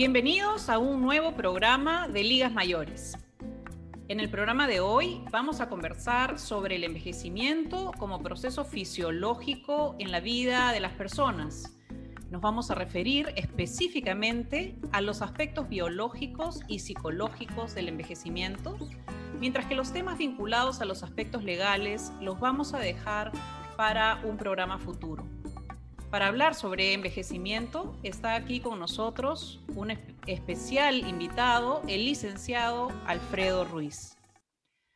Bienvenidos a un nuevo programa de Ligas Mayores. En el programa de hoy vamos a conversar sobre el envejecimiento como proceso fisiológico en la vida de las personas. Nos vamos a referir específicamente a los aspectos biológicos y psicológicos del envejecimiento, mientras que los temas vinculados a los aspectos legales los vamos a dejar para un programa futuro. Para hablar sobre envejecimiento está aquí con nosotros un especial invitado, el licenciado Alfredo Ruiz.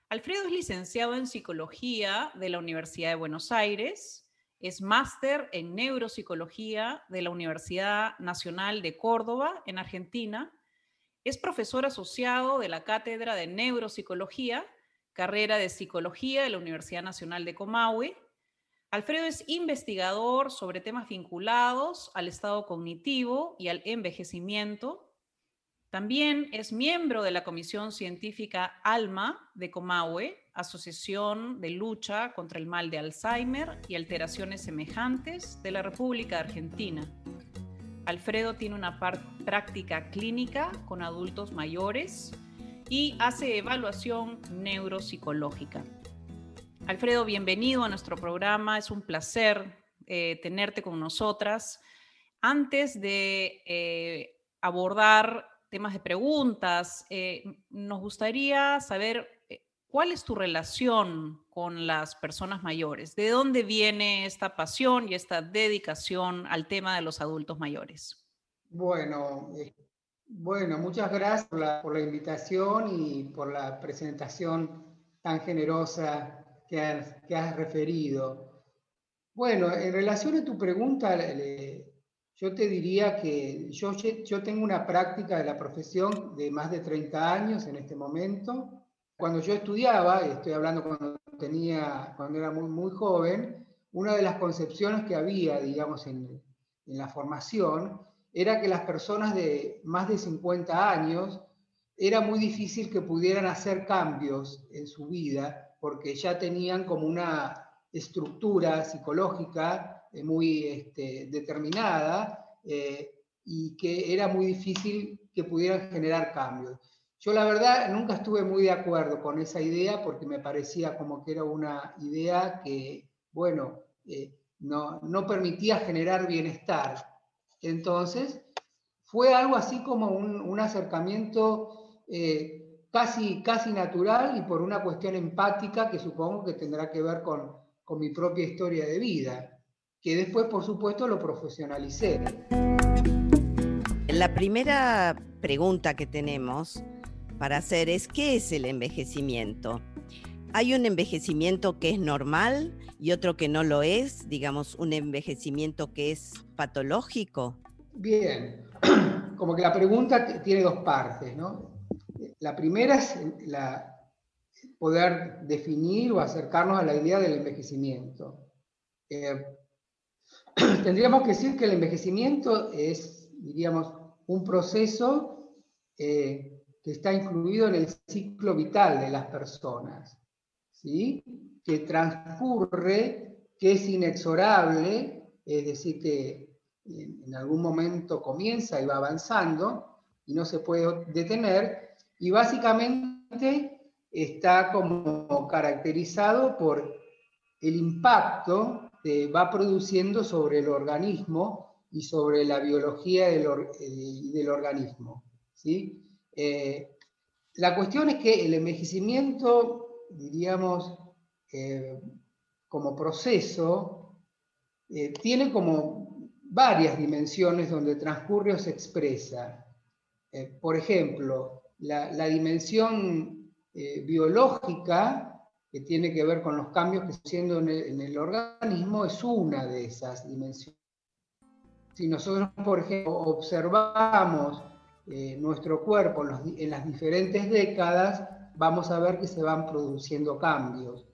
Alfredo es licenciado en psicología de la Universidad de Buenos Aires, es máster en neuropsicología de la Universidad Nacional de Córdoba en Argentina, es profesor asociado de la Cátedra de Neuropsicología, carrera de Psicología de la Universidad Nacional de Comahue Alfredo es investigador sobre temas vinculados al estado cognitivo y al envejecimiento. También es miembro de la Comisión Científica ALMA de Comahue, Asociación de Lucha contra el Mal de Alzheimer y Alteraciones Semejantes de la República Argentina. Alfredo tiene una práctica clínica con adultos mayores y hace evaluación neuropsicológica. Alfredo, bienvenido a nuestro programa. Es un placer eh, tenerte con nosotras. Antes de eh, abordar temas de preguntas, eh, nos gustaría saber cuál es tu relación con las personas mayores. ¿De dónde viene esta pasión y esta dedicación al tema de los adultos mayores? Bueno, bueno muchas gracias por la, por la invitación y por la presentación tan generosa que has, referido. Bueno, en relación a tu pregunta, yo te diría que yo, yo tengo una práctica de la profesión de más de 30 años en este momento. Cuando yo estudiaba, estoy hablando cuando, tenía, cuando era muy, muy joven, una de las concepciones que había, digamos, en, la formación era que las personas de más de 50 años era muy difícil que pudieran hacer cambios en su vida porque ya tenían como una estructura psicológica eh, muy este, determinada eh, y que era muy difícil que pudieran generar cambios. Yo la verdad nunca estuve muy de acuerdo con esa idea porque me parecía como que era una idea que, bueno, eh, no, no, permitía generar bienestar. Entonces, fue algo así como un, un acercamiento casi, casi natural y por una cuestión empática que supongo que tendrá que ver con, con mi propia historia de vida, que después, por supuesto, lo profesionalicé. La primera pregunta que tenemos para hacer es, ¿qué es el envejecimiento? ¿Hay un envejecimiento que es normal y otro que no lo es? Digamos, un envejecimiento que es patológico. Bien, como que la pregunta tiene dos partes, ¿no? La primera es la, poder definir o acercarnos a la idea del envejecimiento. Eh, tendríamos que decir que el envejecimiento es, diríamos, un proceso eh, que está incluido en el ciclo vital de las personas, ¿sí? que transcurre, que es inexorable, es decir, que en algún momento comienza y va avanzando y no se puede detener, y básicamente está como caracterizado por el impacto que va produciendo sobre el organismo y sobre la biología del, eh, del organismo. ¿sí? Eh, la cuestión es que el envejecimiento, diríamos, eh, como proceso, tiene como varias dimensiones donde transcurre o se expresa. por ejemplo, la, dimensión eh, biológica, que tiene que ver con los cambios que se haciendo en el, organismo, es una de esas dimensiones. Si nosotros, por ejemplo, observamos eh, nuestro cuerpo en, las diferentes décadas, vamos a ver que se van produciendo cambios.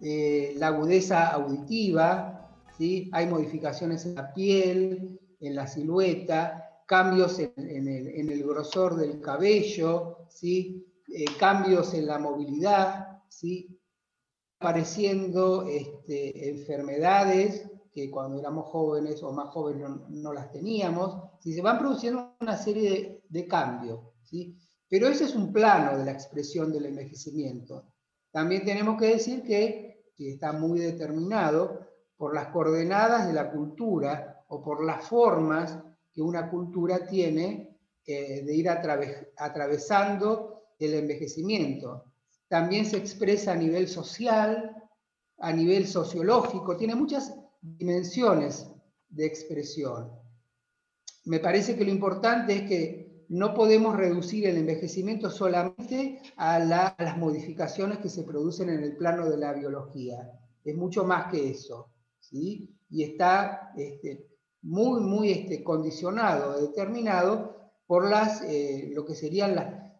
Eh, la agudeza auditiva, ¿sí? hay modificaciones en la piel, en la silueta, cambios en, el, grosor del cabello, ¿sí? Eh, cambios en la movilidad, ¿sí? apareciendo este, enfermedades que cuando éramos jóvenes o más jóvenes no, las teníamos. Si se van produciendo una serie de, de cambios. ¿sí? Pero ese es un plano de la expresión del envejecimiento. También tenemos que decir que, está muy determinado por las coordenadas de la cultura o por las formas que una cultura tiene eh, de ir atravesando el envejecimiento. También se expresa a nivel social, a nivel sociológico, tiene muchas dimensiones de expresión. Me parece que lo importante es que no podemos reducir el envejecimiento solamente a, las modificaciones que se producen en el plano de la biología. Es mucho más que eso. ¿sí? Y está este, muy, muy este, condicionado, determinado por las, eh, lo que serían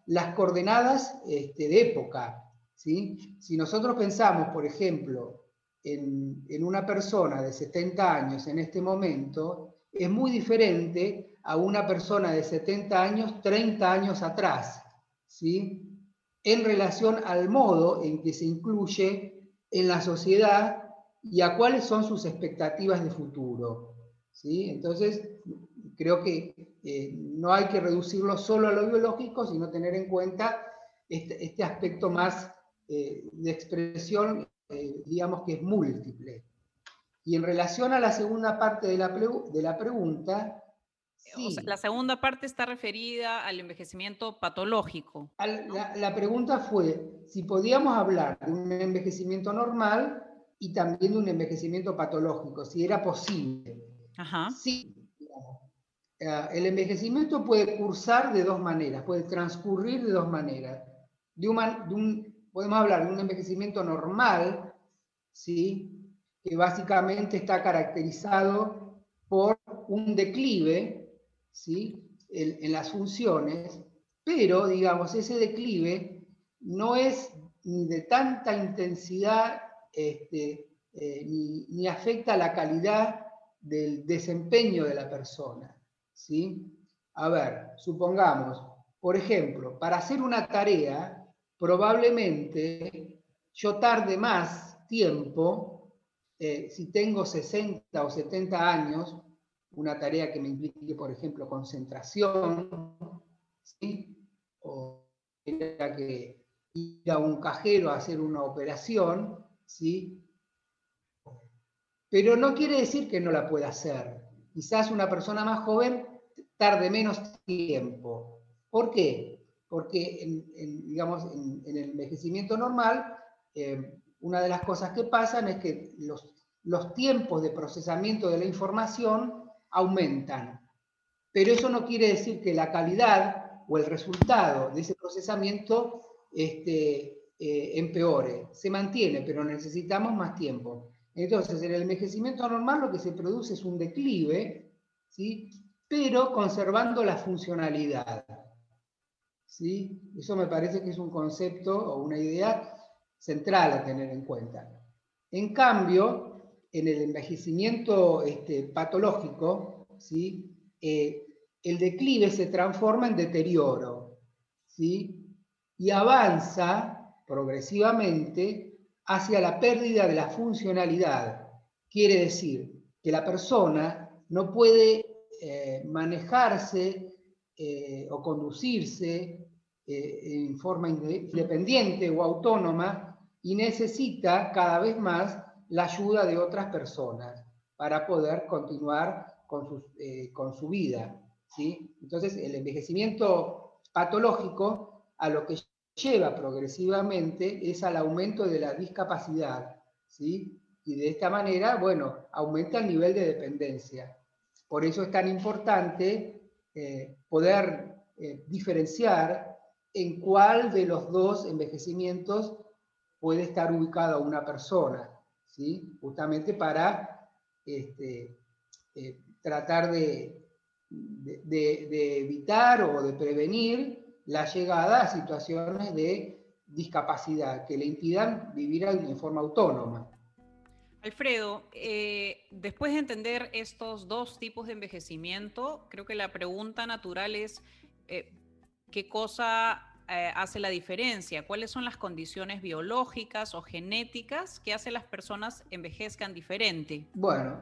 las, coordenadas este, de época. ¿sí? Si nosotros pensamos, por ejemplo, en, en una persona de 70 años en este momento, es muy diferente a una persona de 70 años 30 años atrás, ¿sí? en relación al modo en que se incluye en la sociedad y a cuáles son sus expectativas de futuro. ¿Sí? Entonces, creo que eh, no hay que reducirlo solo a lo biológico, sino tener en cuenta este, este aspecto más eh, de expresión, eh, digamos que es múltiple. Y en relación a la segunda parte de la, de la pregunta, la segunda parte está referida al envejecimiento patológico. la, pregunta fue si podíamos hablar de un envejecimiento normal y también de un envejecimiento patológico, si era posible. Ajá. Sí. Eh, el envejecimiento puede cursar de dos maneras, puede transcurrir de dos maneras. De un, podemos hablar de un envejecimiento normal, ¿sí? que básicamente está caracterizado por un declive en, las funciones, pero, digamos, ese declive no es ni de tanta intensidad este, eh, ni, afecta la calidad del desempeño de la persona. ¿sí? A ver, supongamos, por ejemplo, para hacer una tarea, probablemente yo tarde más tiempo, eh, si tengo 60 o 70 años, una tarea que me implique, por ejemplo, concentración, o que ir a un cajero a hacer una operación, ¿sí? Pero no quiere decir que no la pueda hacer. Quizás una persona más joven tarde menos tiempo. ¿Por qué? Porque, en, digamos, en, el envejecimiento normal, eh, una de las cosas que pasan es que los, los tiempos de procesamiento de la información aumentan. Pero eso no quiere decir que la calidad o el resultado de ese procesamiento este, eh, empeore. Se mantiene, pero necesitamos más tiempo. Entonces, en el envejecimiento normal lo que se produce es un declive, ¿sí? pero conservando la funcionalidad. ¿sí? Eso me parece que es un concepto o una idea central a tener en cuenta. En cambio, en el envejecimiento este, patológico, ¿sí? Eh, el declive se transforma en deterioro ¿sí? y avanza progresivamente hacia la pérdida de la funcionalidad. Quiere decir que la persona no puede eh, manejarse eh, o conducirse en forma independiente o autónoma y necesita cada vez más la ayuda de otras personas para poder continuar con, eh, con su vida. ¿sí? Entonces, el envejecimiento patológico a lo que lleva progresivamente es al aumento de la discapacidad. ¿sí? Y de esta manera, bueno, aumenta el nivel de dependencia. Por eso es tan importante eh, poder eh, diferenciar en cuál de los dos envejecimientos puede estar ubicada una persona justamente para este, eh, tratar de, evitar o de prevenir la llegada a situaciones de discapacidad que le impidan vivir en forma autónoma. Alfredo, eh, después de entender estos dos tipos de envejecimiento, creo que la pregunta natural es eh, qué cosa eh, hace la diferencia? ¿Cuáles son las condiciones biológicas o genéticas que hacen las personas envejezcan diferente? Bueno,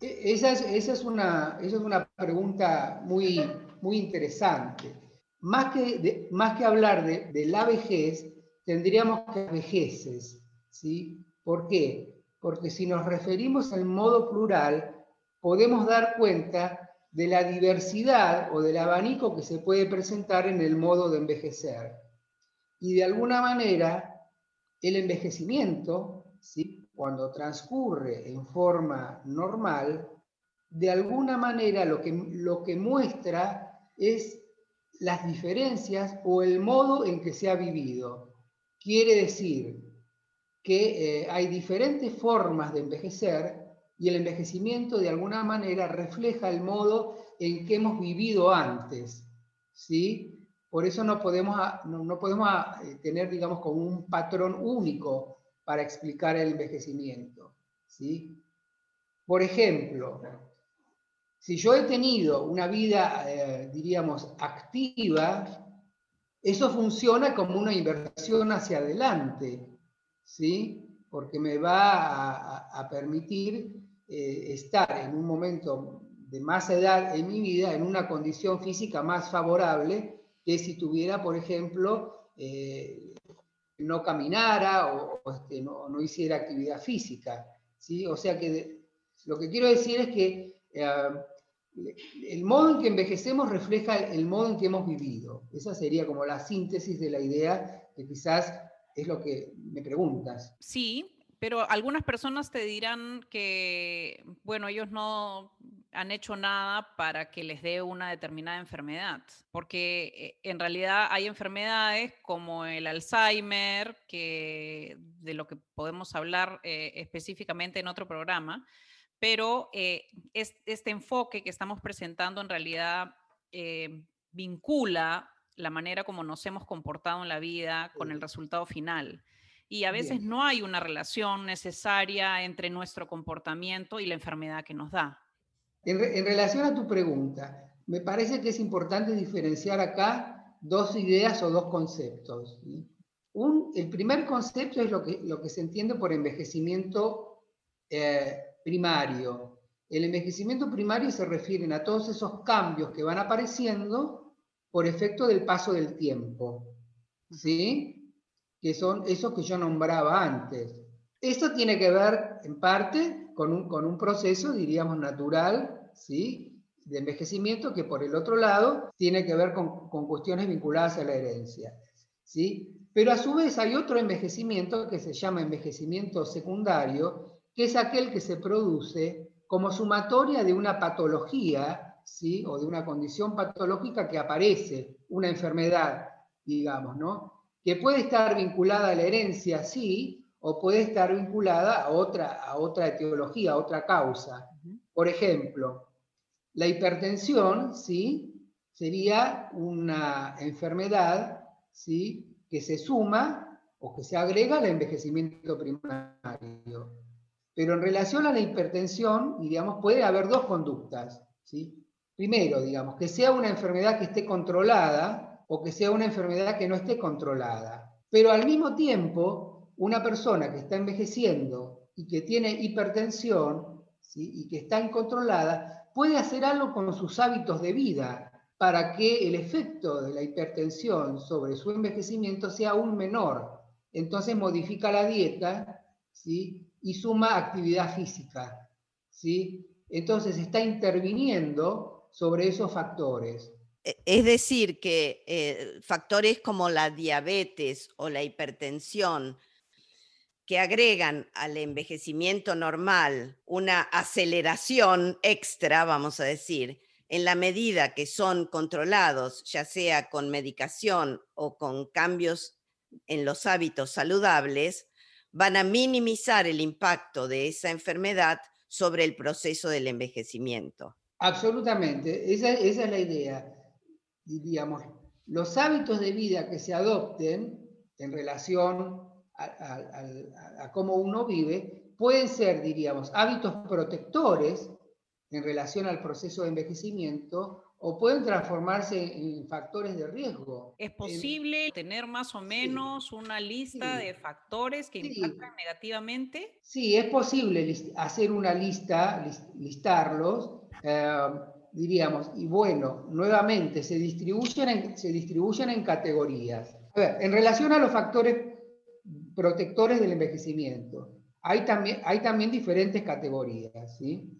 E, esa es, una, es una pregunta muy, muy interesante. Más que, más que hablar de, la vejez, tendríamos que vejeces. ¿sí? ¿Por qué? Porque si nos referimos al modo plural, podemos dar cuenta de la diversidad o del abanico que se puede presentar en el modo de envejecer. Y de alguna manera, el envejecimiento, ¿sí? cuando transcurre en forma normal, de alguna manera lo que, lo que muestra es las diferencias o el modo en que se ha vivido. Quiere decir que eh, hay diferentes formas de envejecer y el envejecimiento de alguna manera refleja el modo en que hemos vivido antes. ¿sí? Por eso no podemos, no, podemos eh, tener, digamos, como un patrón único para explicar el envejecimiento. ¿sí? Por ejemplo, si yo he tenido una vida, eh, diríamos, activa, eso funciona como una inversión hacia adelante, ¿sí? porque me va a permitir eh, estar en un momento de más edad en mi vida en una condición física más favorable que si tuviera, por ejemplo, eh, no caminara o, este, no, hiciera actividad física. ¿sí? O sea que lo que quiero decir es que el modo en que envejecemos refleja el modo en que hemos vivido. Esa sería como la síntesis de la idea que quizás es lo que me preguntas. Sí, pero algunas personas te dirán que, bueno, ellos no han hecho nada para que les dé una determinada enfermedad, porque eh, en realidad hay enfermedades como el Alzheimer, que de lo que podemos hablar eh, específicamente en otro programa, pero eh, este enfoque que estamos presentando en realidad vincula la manera como nos hemos comportado en la vida con el resultado final y a veces no hay una relación necesaria entre nuestro comportamiento y la enfermedad que nos da. En, relación a tu pregunta, me parece que es importante diferenciar acá dos ideas o dos conceptos. Un, el primer concepto es lo que, lo que se entiende por envejecimiento eh, primario. El envejecimiento primario se refiere a todos esos cambios que van apareciendo por efecto del paso del tiempo. ¿Sí? que son esos que yo nombraba antes. Esto tiene que ver en parte con un, con un proceso, diríamos, natural, ¿sí? de envejecimiento, que por el otro lado tiene que ver con, con cuestiones vinculadas a la herencia. ¿sí? Pero a su vez hay otro envejecimiento que se llama envejecimiento secundario, que es aquel que se produce como sumatoria de una patología, ¿sí? o de una condición patológica que aparece, una enfermedad, digamos, ¿no? que puede estar vinculada a la herencia, sí, o puede estar vinculada a otra, a otra etiología, a otra causa. Por ejemplo, la hipertensión, ¿sí? Sería una enfermedad, ¿sí? Que se suma o que se agrega al envejecimiento primario. Pero en relación a la hipertensión, digamos, puede haber dos conductas, ¿sí? Primero, digamos, que sea una enfermedad que esté controlada, o que sea una enfermedad que no esté controlada. Pero al mismo tiempo, una persona que está envejeciendo y que tiene hipertensión y que está incontrolada, puede hacer algo con sus hábitos de vida para que el efecto de la hipertensión sobre su envejecimiento sea aún menor. Entonces modifica la dieta ¿sí? Y suma actividad física. ¿sí? Entonces está interviniendo sobre esos factores. E, es decir, que eh, factores como la diabetes o la hipertensión que agregan al envejecimiento normal una aceleración extra, vamos a decir, en la medida que son controlados, ya sea con medicación o con cambios en los hábitos saludables, van a minimizar el impacto de esa enfermedad sobre el proceso del envejecimiento. Absolutamente, esa es la idea diríamos, los hábitos de vida que se adopten en relación a, cómo uno vive, pueden ser, diríamos, hábitos protectores en relación al proceso de envejecimiento o pueden transformarse en factores de riesgo. ¿Es posible tener más o menos una lista de factores que impactan negativamente? Sí, es posible hacer una lista, listarlos, eh, diríamos, y bueno, nuevamente se distribuyen en, se distribuyen en categorías. A ver, en relación a los factores protectores del envejecimiento, hay también, hay también diferentes categorías, ¿sí?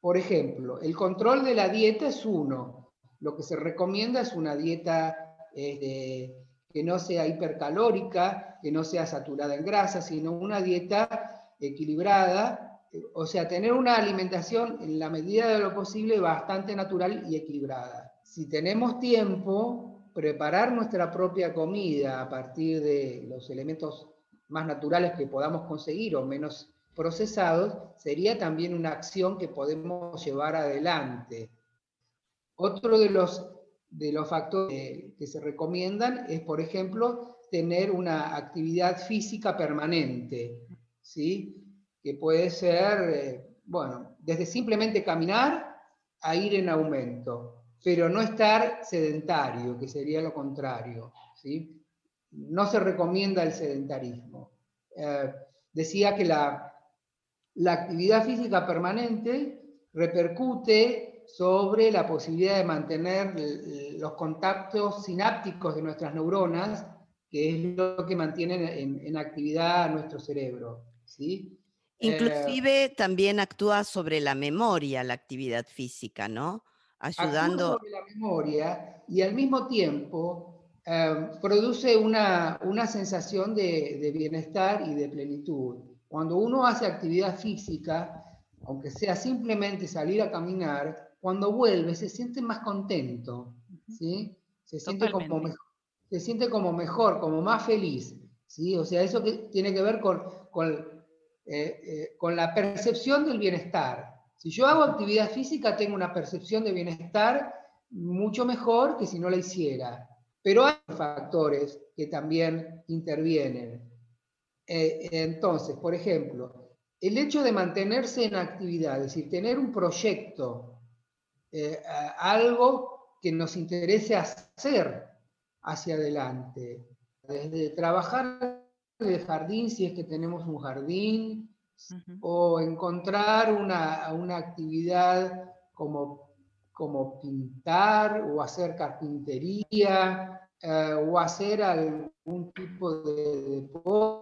Por ejemplo, el control de la dieta es uno. Lo que se recomienda es una dieta este, que no sea hipercalórica, que no sea saturada en grasa, sino una dieta equilibrada, o sea, tener una alimentación en la medida de lo posible bastante natural y equilibrada. Si tenemos tiempo, preparar nuestra propia comida a partir de los elementos más naturales que podamos conseguir o menos procesados, sería también una acción que podemos llevar adelante. Otro de los, de los factores que se recomiendan es, por ejemplo, tener una actividad física permanente, ¿sí? que puede ser, eh, bueno, desde simplemente caminar a ir en aumento, pero no estar sedentario, que sería lo contrario. ¿sí? No se recomienda el sedentarismo. Eh, decía que la, la actividad física permanente repercute sobre la posibilidad de mantener los contactos sinápticos de nuestras neuronas, que es lo que mantiene en, actividad nuestro cerebro. ¿sí? Inclusive eh, también actúa sobre la memoria la actividad física, ¿no? Ayudando. sobre la memoria y al mismo tiempo eh, produce una, sensación de bienestar y de plenitud. Cuando uno hace actividad física, aunque sea simplemente salir a caminar, cuando vuelve se siente más contento, ¿sí? Se siente, como mejor, se siente como mejor, como más feliz, ¿sí? O sea, eso que tiene que ver con, con, eh, eh, con la percepción del bienestar. Si yo hago actividad física, tengo una percepción de bienestar mucho mejor que si no la hiciera. Pero hay factores que también intervienen. Eh, entonces, por ejemplo, el hecho de mantenerse en actividad, es decir, tener un proyecto, eh, algo que nos interese hacer hacia adelante, desde trabajar en el jardín, si es que tenemos un jardín, o encontrar una, una actividad como, como pintar o hacer carpintería, eh, o hacer algún tipo de deporte.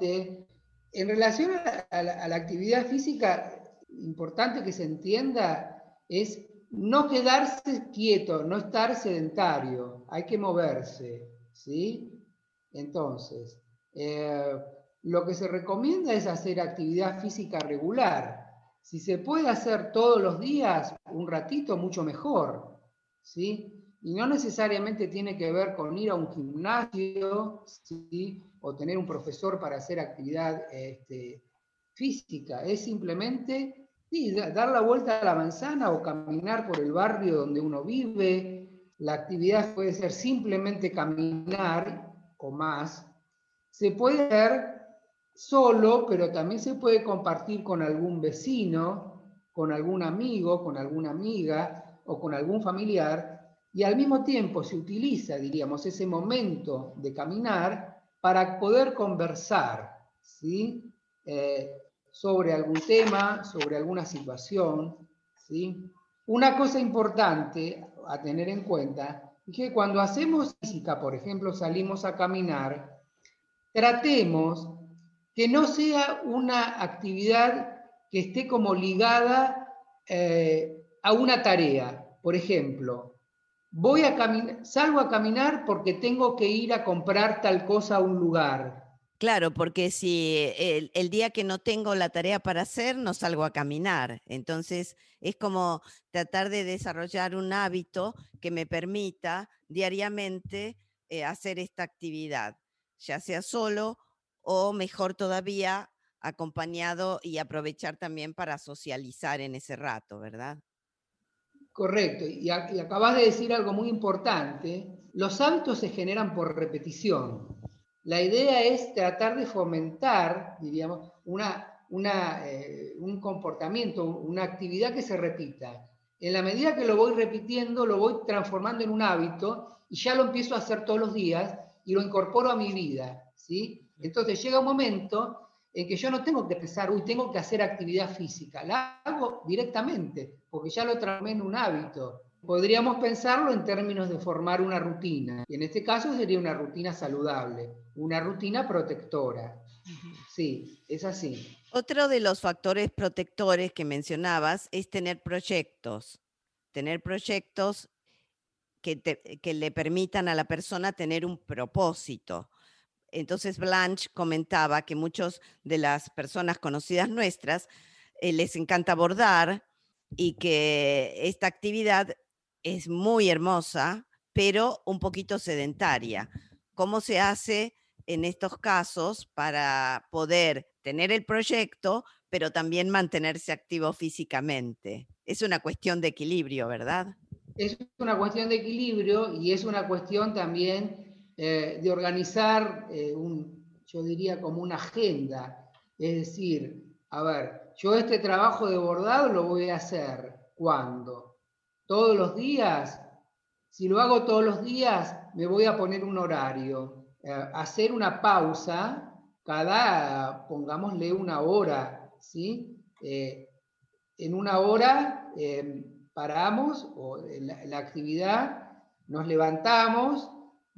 En relación a la, actividad física, importante que se entienda es no quedarse quieto, no estar sedentario, hay que moverse, ¿sí? Entonces, eh, lo que se recomienda es hacer actividad física regular. Si se puede hacer todos los días, un ratito, mucho mejor, ¿sí? y no necesariamente tiene que ver con ir a un gimnasio o tener un profesor para hacer actividad este, física, es simplemente dar la vuelta a la manzana o caminar por el barrio donde uno vive. La actividad puede ser simplemente caminar o más. Se puede hacer solo, pero también se puede compartir con algún vecino, con algún amigo, con alguna amiga o con algún familiar y al mismo tiempo se utiliza, diríamos, ese momento de caminar para poder conversar ¿sí? Eh, sobre algún tema, sobre alguna situación. ¿sí? Una cosa importante a tener en cuenta es que cuando hacemos física, por ejemplo, salimos a caminar, tratemos que no sea una actividad que esté como ligada eh, a una tarea. Por ejemplo, voy a caminar, salgo a caminar porque tengo que ir a comprar tal cosa a un lugar. Claro, porque si el, día que no tengo la tarea para hacer, no salgo a caminar. Entonces, es como tratar de desarrollar un hábito que me permita diariamente eh, hacer esta actividad, ya sea solo o mejor todavía acompañado y aprovechar también para socializar en ese rato, ¿verdad? Correcto, y, acabas de decir algo muy importante, los hábitos se generan por repetición. La idea es tratar de fomentar, diríamos, una, una, eh, un comportamiento, una actividad que se repita. En la medida que lo voy repitiendo, lo voy transformando en un hábito y ya lo empiezo a hacer todos los días y lo incorporo a mi vida, ¿sí? Entonces llega un momento en que yo no tengo que pensar, uy, tengo que hacer actividad física, la hago directamente, porque ya lo transformé en un hábito. Podríamos pensarlo en términos de formar una rutina, y en este caso sería una rutina saludable, una rutina protectora. Sí, es así. Otro de los factores protectores que mencionabas es tener proyectos, tener proyectos que, que, le permitan a la persona tener un propósito. Entonces Blanche comentaba que muchas de las personas conocidas nuestras eh, les encanta bordar y que esta actividad es muy hermosa, pero un poquito sedentaria. ¿Cómo se hace en estos casos para poder tener el proyecto, pero también mantenerse activo físicamente. Es una cuestión de equilibrio, ¿verdad? Es una cuestión de equilibrio y es una cuestión también eh, de organizar, eh, un, yo diría como una agenda. Es decir, a ver, yo este trabajo de bordado lo voy a hacer ¿cuándo? ¿Todos los días? Si lo hago todos los días, me voy a poner un horario. Eh, hacer una pausa cada, pongámosle una hora, ¿sí? En una hora paramos o la, actividad, nos levantamos,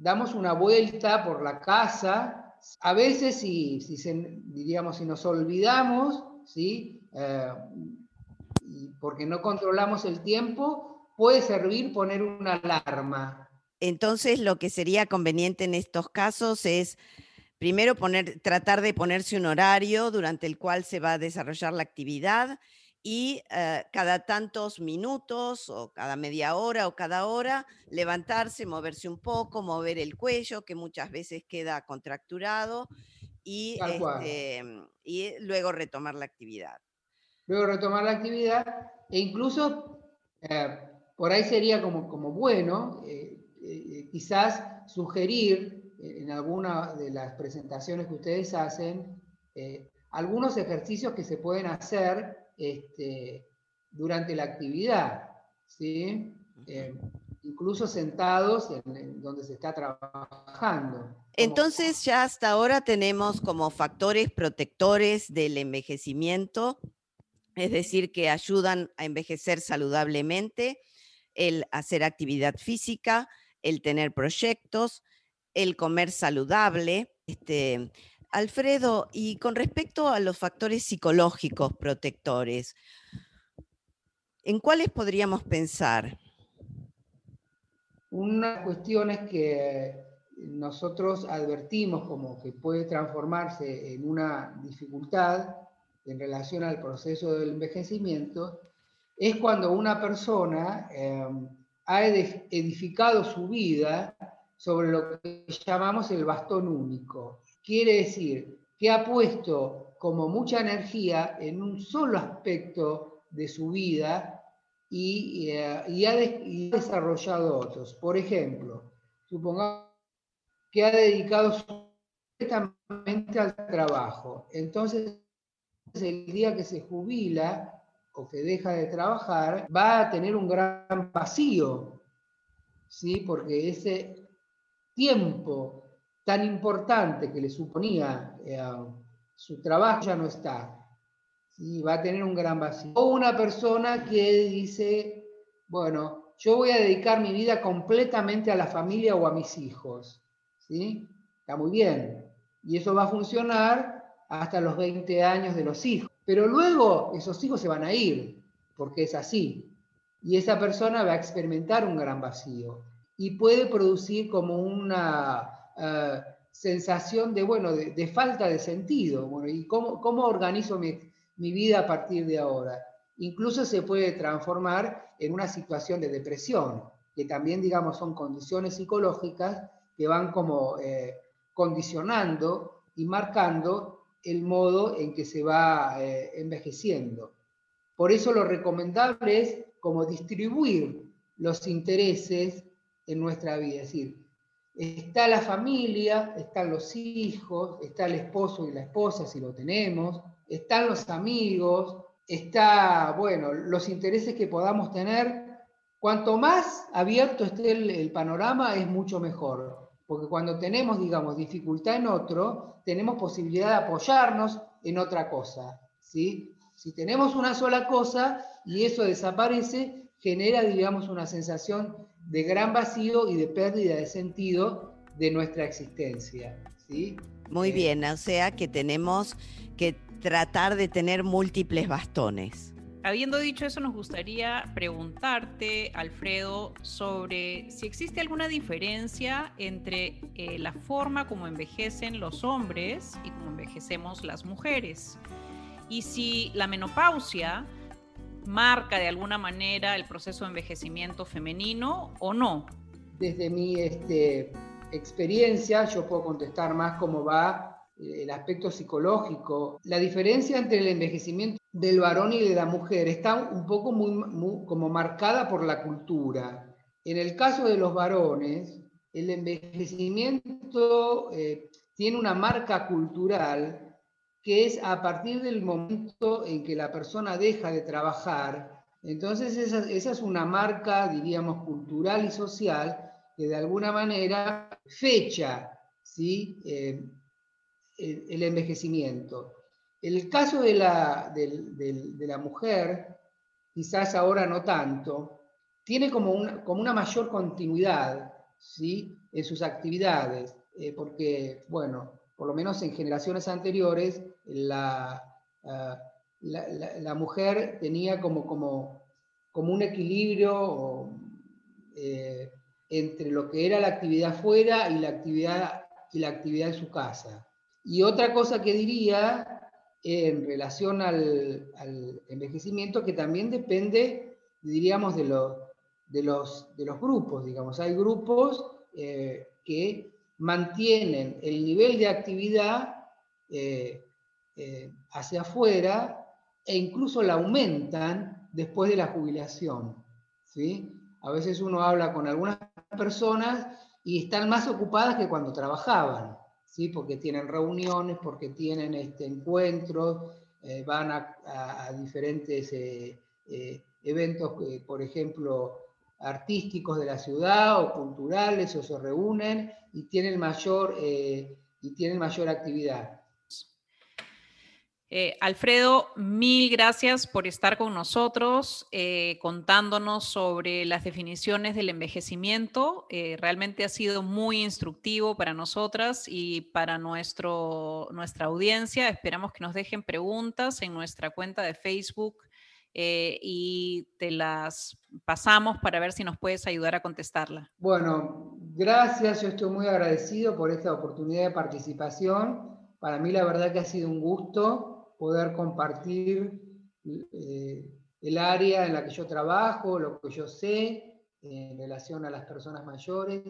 damos una vuelta por la casa, a veces si, si diríamos, si nos olvidamos, ¿sí? Eh, porque no controlamos el tiempo, puede servir poner una alarma. Entonces, lo que sería conveniente en estos casos es primero poner, tratar de ponerse un horario durante el cual se va a desarrollar la actividad y eh, cada tantos minutos o cada media hora o cada hora levantarse, moverse un poco, mover el cuello que muchas veces queda contracturado y, este, y luego retomar la actividad. Luego retomar la actividad e incluso eh, por ahí sería como, como bueno eh, quizás sugerir en alguna de las presentaciones que ustedes hacen, algunos ejercicios que se pueden hacer este, durante la actividad, ¿sí? Eh, incluso sentados en, donde se está trabajando. Entonces ya hasta ahora tenemos como factores protectores del envejecimiento, es decir, que ayudan a envejecer saludablemente, el hacer actividad física, el tener proyectos, el comer saludable. Este, Alfredo, y con respecto a los factores psicológicos protectores, ¿en cuáles podríamos pensar? Una cuestión es que nosotros advertimos como que puede transformarse en una dificultad en relación al proceso del envejecimiento, es cuando una persona eh, ha edificado su vida sobre lo que llamamos el bastón único. Quiere decir que ha puesto como mucha energía en un solo aspecto de su vida y, eh, ha, desarrollado otros. Por ejemplo, supongamos que ha dedicado completamente al trabajo. Entonces, el día que se jubila o que deja de trabajar, va a tener un gran vacío, ¿sí? porque ese tiempo tan importante que le suponía eh, su trabajo ya no está. y Va a tener un gran vacío. O una persona que dice, bueno, yo voy a dedicar mi vida completamente a la familia o a mis hijos. ¿sí? Está muy bien. Y eso va a funcionar hasta los 20 años de los hijos. Pero luego esos hijos se van a ir, porque es así. Y esa persona va a experimentar un gran vacío y puede producir como una eh, sensación de, bueno, de, falta de sentido. Bueno, ¿Y cómo, cómo organizo mi, mi, vida a partir de ahora? Incluso se puede transformar en una situación de depresión, que también, digamos, son condiciones psicológicas que van como eh, condicionando y marcando el modo en que se va eh, envejeciendo. Por eso lo recomendable es como distribuir los intereses en nuestra vida. Es decir, está la familia, están los hijos, está el esposo y la esposa si lo tenemos, están los amigos, está, bueno, los intereses que podamos tener. Cuanto más abierto esté el, panorama, es mucho mejor. Porque cuando tenemos, digamos, dificultad en otro, tenemos posibilidad de apoyarnos en otra cosa. ¿sí? Si tenemos una sola cosa y eso desaparece, genera, digamos, una sensación de gran vacío y de pérdida de sentido de nuestra existencia. ¿sí? Muy eh, bien, o sea que tenemos que tratar de tener múltiples bastones. Habiendo dicho eso, nos gustaría preguntarte, Alfredo, sobre si existe alguna diferencia entre eh, la forma como envejecen los hombres y como envejecemos las mujeres. Y si la menopausia marca de alguna manera el proceso de envejecimiento femenino o no. Desde mi este, experiencia, yo puedo contestar más cómo va el aspecto psicológico. La diferencia entre el envejecimiento del varón y de la mujer está un poco muy, como marcada por la cultura. En el caso de los varones, el envejecimiento eh, tiene una marca cultural que es a partir del momento en que la persona deja de trabajar. Entonces esa, es una marca, diríamos, cultural y social que de alguna manera fecha ¿sí? Eh, el, envejecimiento. El caso de la, de, la, mujer, quizás ahora no tanto, tiene como una, como una mayor continuidad ¿sí? en sus actividades, eh, porque, bueno, por lo menos en generaciones anteriores, la, ah, la, mujer tenía como, como, como un equilibrio eh, entre lo que era la actividad fuera y la actividad, y la actividad de su casa. Y otra cosa que diría en relación al, envejecimiento, que también depende, diríamos, de, de, los, de los grupos, digamos. Hay grupos eh, que mantienen el nivel de actividad eh, eh, hacia afuera e incluso la aumentan después de la jubilación. ¿sí? A veces uno habla con algunas personas y están más ocupadas que cuando trabajaban. ¿sí? porque tienen reuniones, porque tienen este, encuentros, eh, van a, diferentes eh, eh, eventos, por ejemplo, artísticos de la ciudad o culturales, o se reúnen y tienen mayor, y tienen mayor actividad. Eh, Alfredo, mil gracias por estar con nosotros, eh, contándonos sobre las definiciones del envejecimiento. Eh, realmente ha sido muy instructivo para nosotras y para nuestro, nuestra audiencia. Esperamos que nos dejen preguntas en nuestra cuenta de Facebook y te las pasamos para ver si nos puedes ayudar a contestarla. Bueno, gracias. Yo estoy muy agradecido por esta oportunidad de participación. Para mí la verdad que ha sido un gusto poder compartir eh, el área en la que yo trabajo, lo que yo sé en relación a las personas mayores.